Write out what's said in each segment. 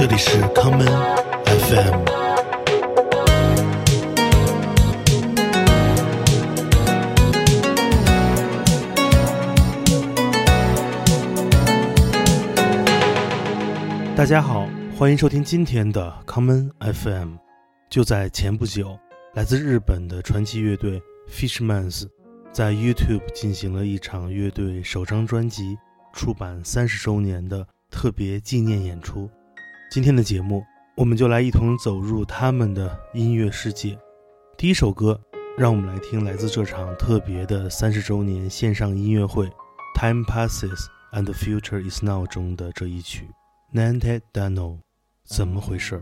这里是康门 FM。大家好，欢迎收听今天的康门 FM。就在前不久，来自日本的传奇乐队 Fishmans 在 YouTube 进行了一场乐队首张专辑出版三十周年的特别纪念演出。今天的节目，我们就来一同走入他们的音乐世界。第一首歌，让我们来听来自这场特别的三十周年线上音乐会《Time Passes and the Future Is Now》中的这一曲《Nante Dano》，怎么回事？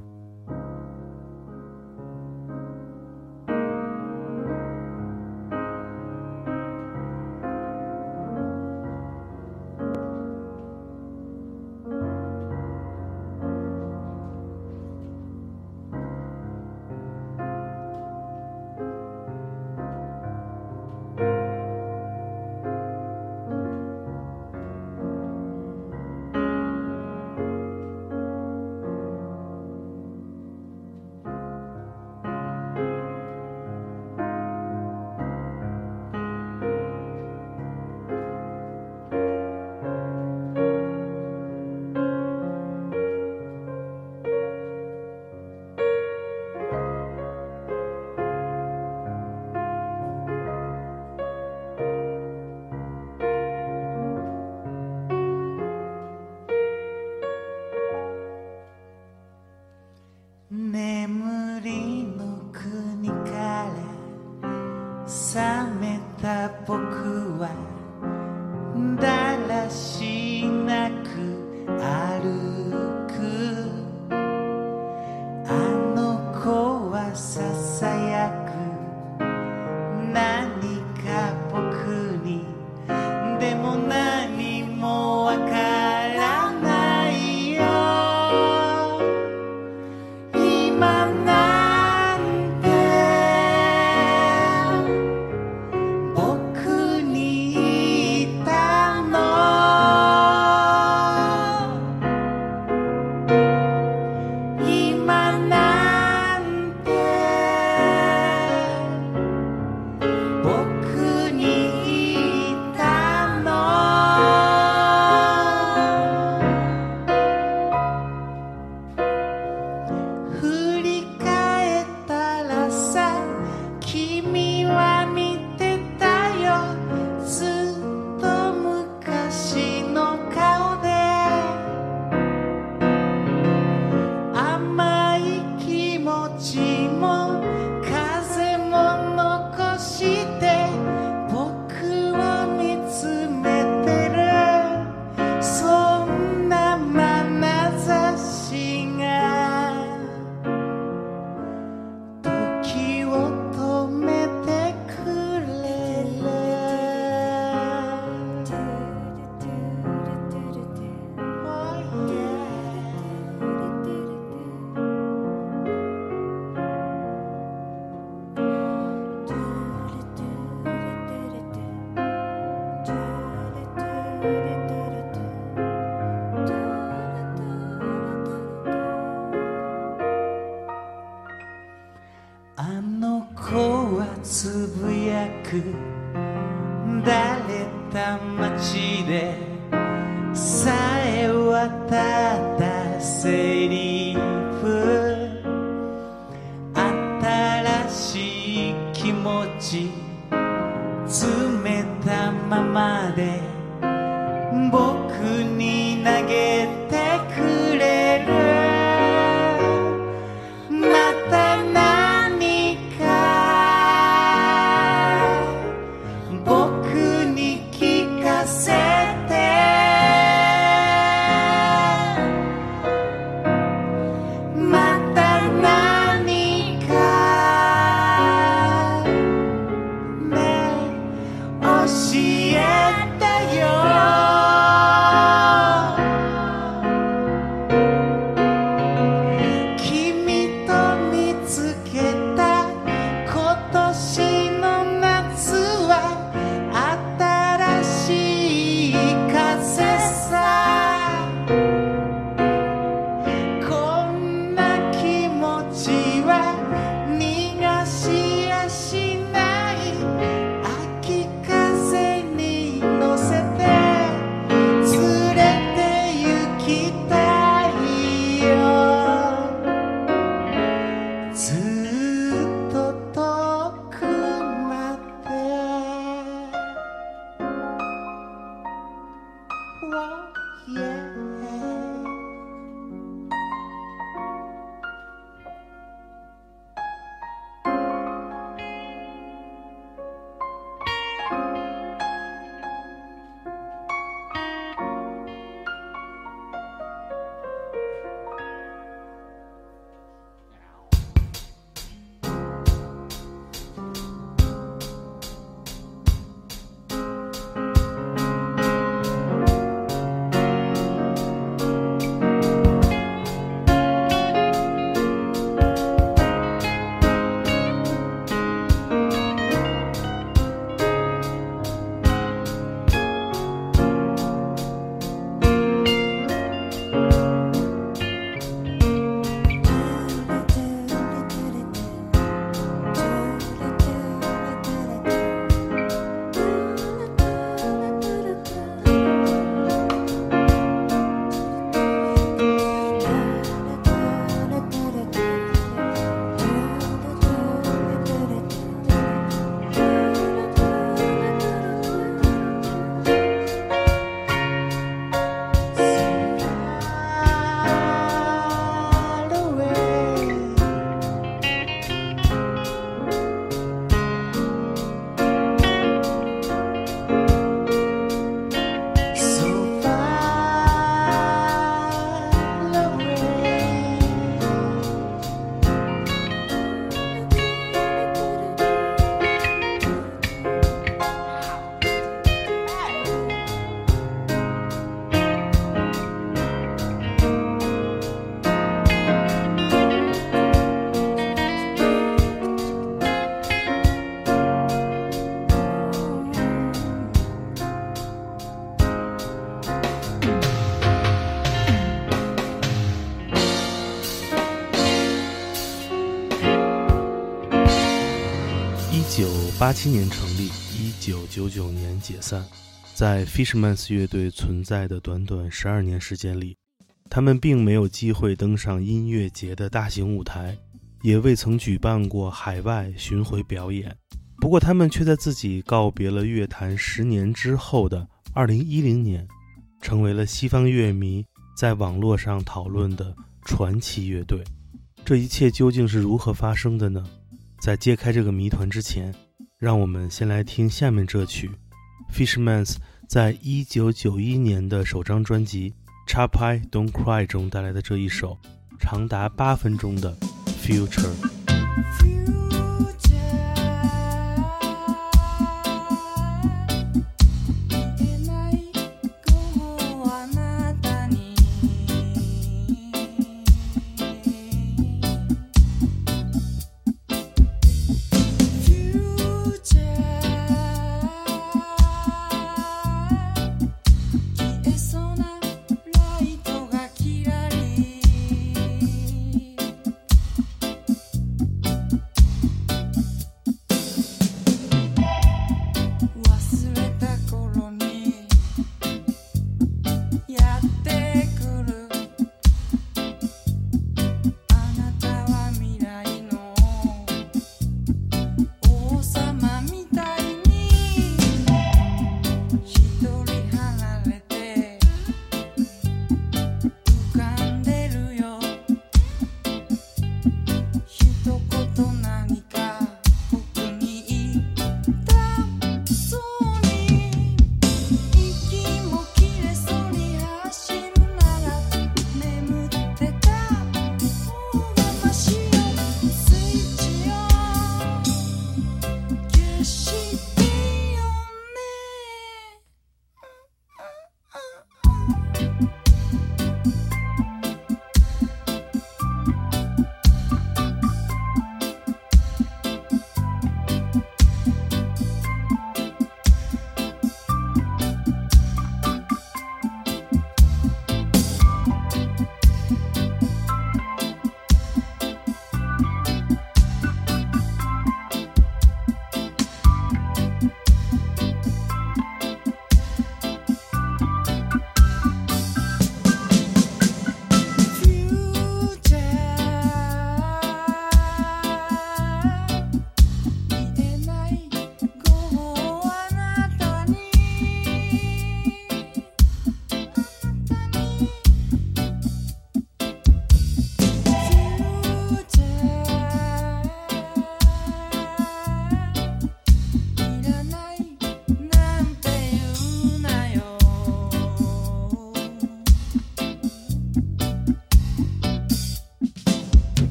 八七年成立，一九九九年解散。在 Fishmans 乐队存在的短短十二年时间里，他们并没有机会登上音乐节的大型舞台，也未曾举办过海外巡回表演。不过，他们却在自己告别了乐坛十年之后的二零一零年，成为了西方乐迷在网络上讨论的传奇乐队。这一切究竟是如何发生的呢？在揭开这个谜团之前，让我们先来听下面这曲 Fishmans 在一九九一年的首张专辑《Chop I Don't Cry》中带来的这一首长达八分钟的《Future》。「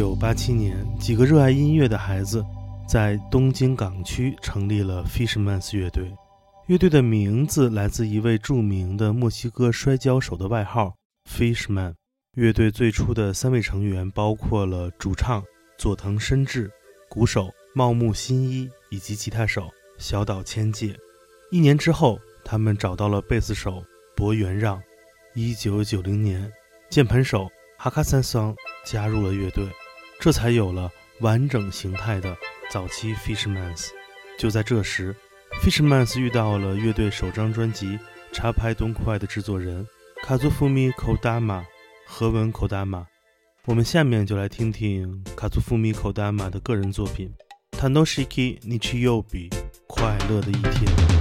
九八七年，几个热爱音乐的孩子在东京港区成立了 Fishmans 乐队。乐队的名字来自一位著名的墨西哥摔跤手的外号 Fishman。乐队最初的三位成员包括了主唱佐藤伸治、鼓手茂木新一以及吉他手小岛千介。一年之后他们找到了贝斯手博元让。一九九零年，键盘手哈卡三桑加入了乐队，这才有了完整形态的早期 Fishmans。就在这时，Fishmans 遇到了乐队首张专辑《插拍东快》的制作人卡祖富米口达玛和文口达玛。我们下面就来听听卡祖富米口达玛的个人作品《Tanoshiki Nichiyobi》，快乐的一天。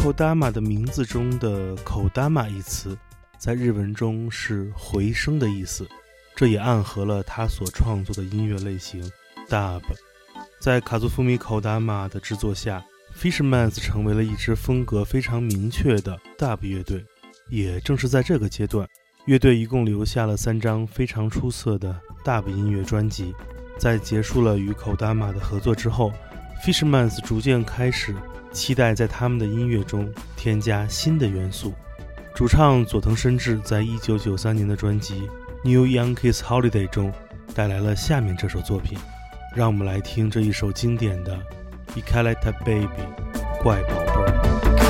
口达玛的名字中的“口达玛”一词，在日文中是回声的意思，这也暗合了他所创作的音乐类型 Dub。在卡祖富米口达玛的制作下，Fishmans 成为了一支风格非常明确的 Dub 乐队。也正是在这个阶段，乐队一共留下了三张非常出色的 Dub 音乐专辑。在结束了与口达玛的合作之后，Fishmans 逐渐开始。期待在他们的音乐中添加新的元素。主唱佐藤伸治在一九九三年的专辑《New Young Kids Holiday》中带来了下面这首作品，让我们来听这一首经典的《Ekaleta Baby》，怪宝贝儿。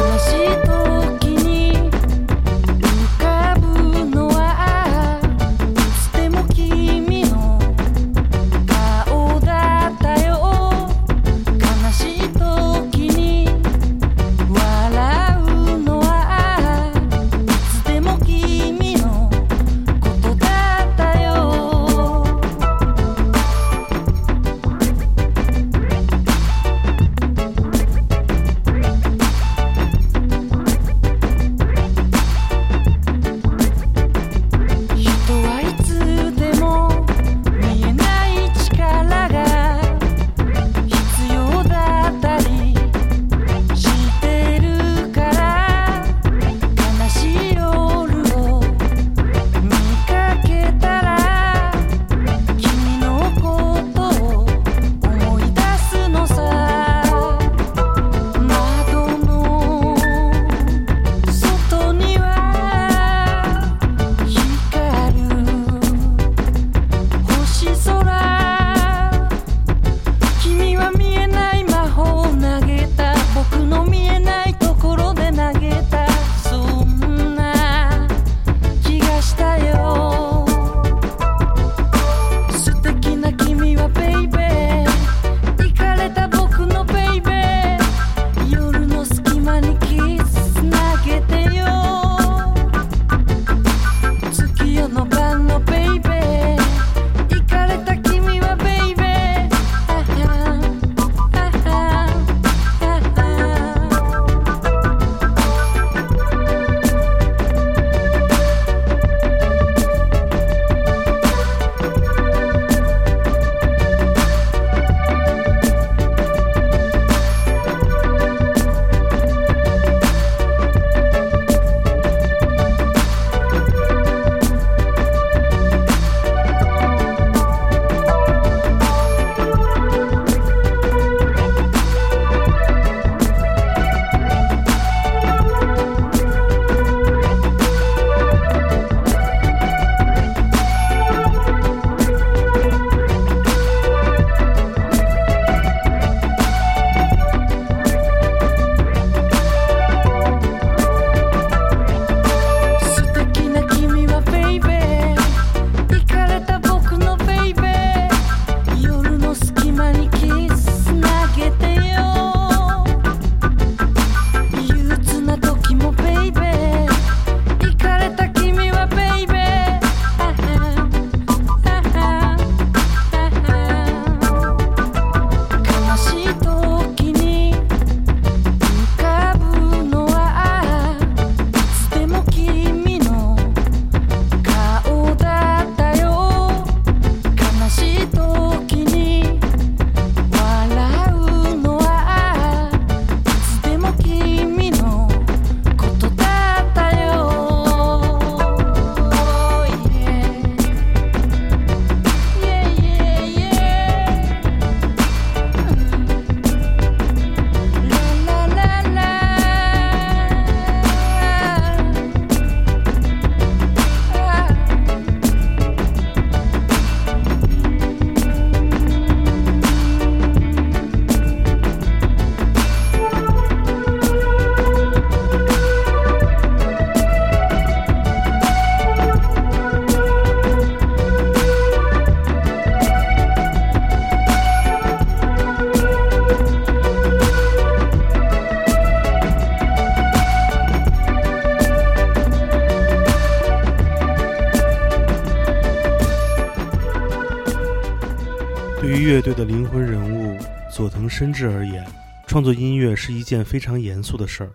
乐队的灵魂人物佐藤伸治而言，创作音乐是一件非常严肃的事儿。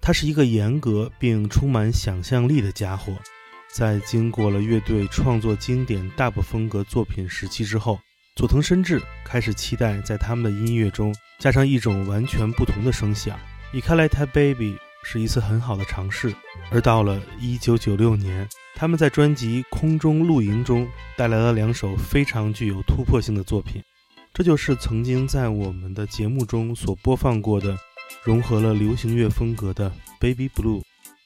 他是一个严格并充满想象力的家伙。在经过了乐队创作经典 Dub 风格作品时期之后，佐藤伸治开始期待在他们的音乐中加上一种完全不同的声响。《i 来 a Baby》是一次很好的尝试，而到了1996年，他们在专辑《空中露营》中带来了两首非常具有突破性的作品。这就是曾经在我们的节目中所播放过的，融合了流行乐风格的《Baby Blue》，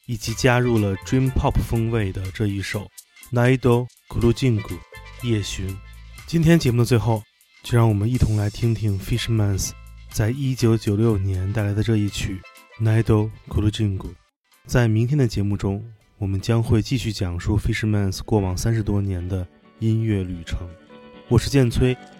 以及加入了 Dream Pop 风味的这一首《Naido Kurujingu》夜巡。今天节目的最后，就让我们一同来听听 Fishmans 在一九九六年带来的这一曲《Naido Kurujingu》。在明天的节目中，我们将会继续讲述 Fishmans 过往三十多年的音乐旅程。我是剑崔。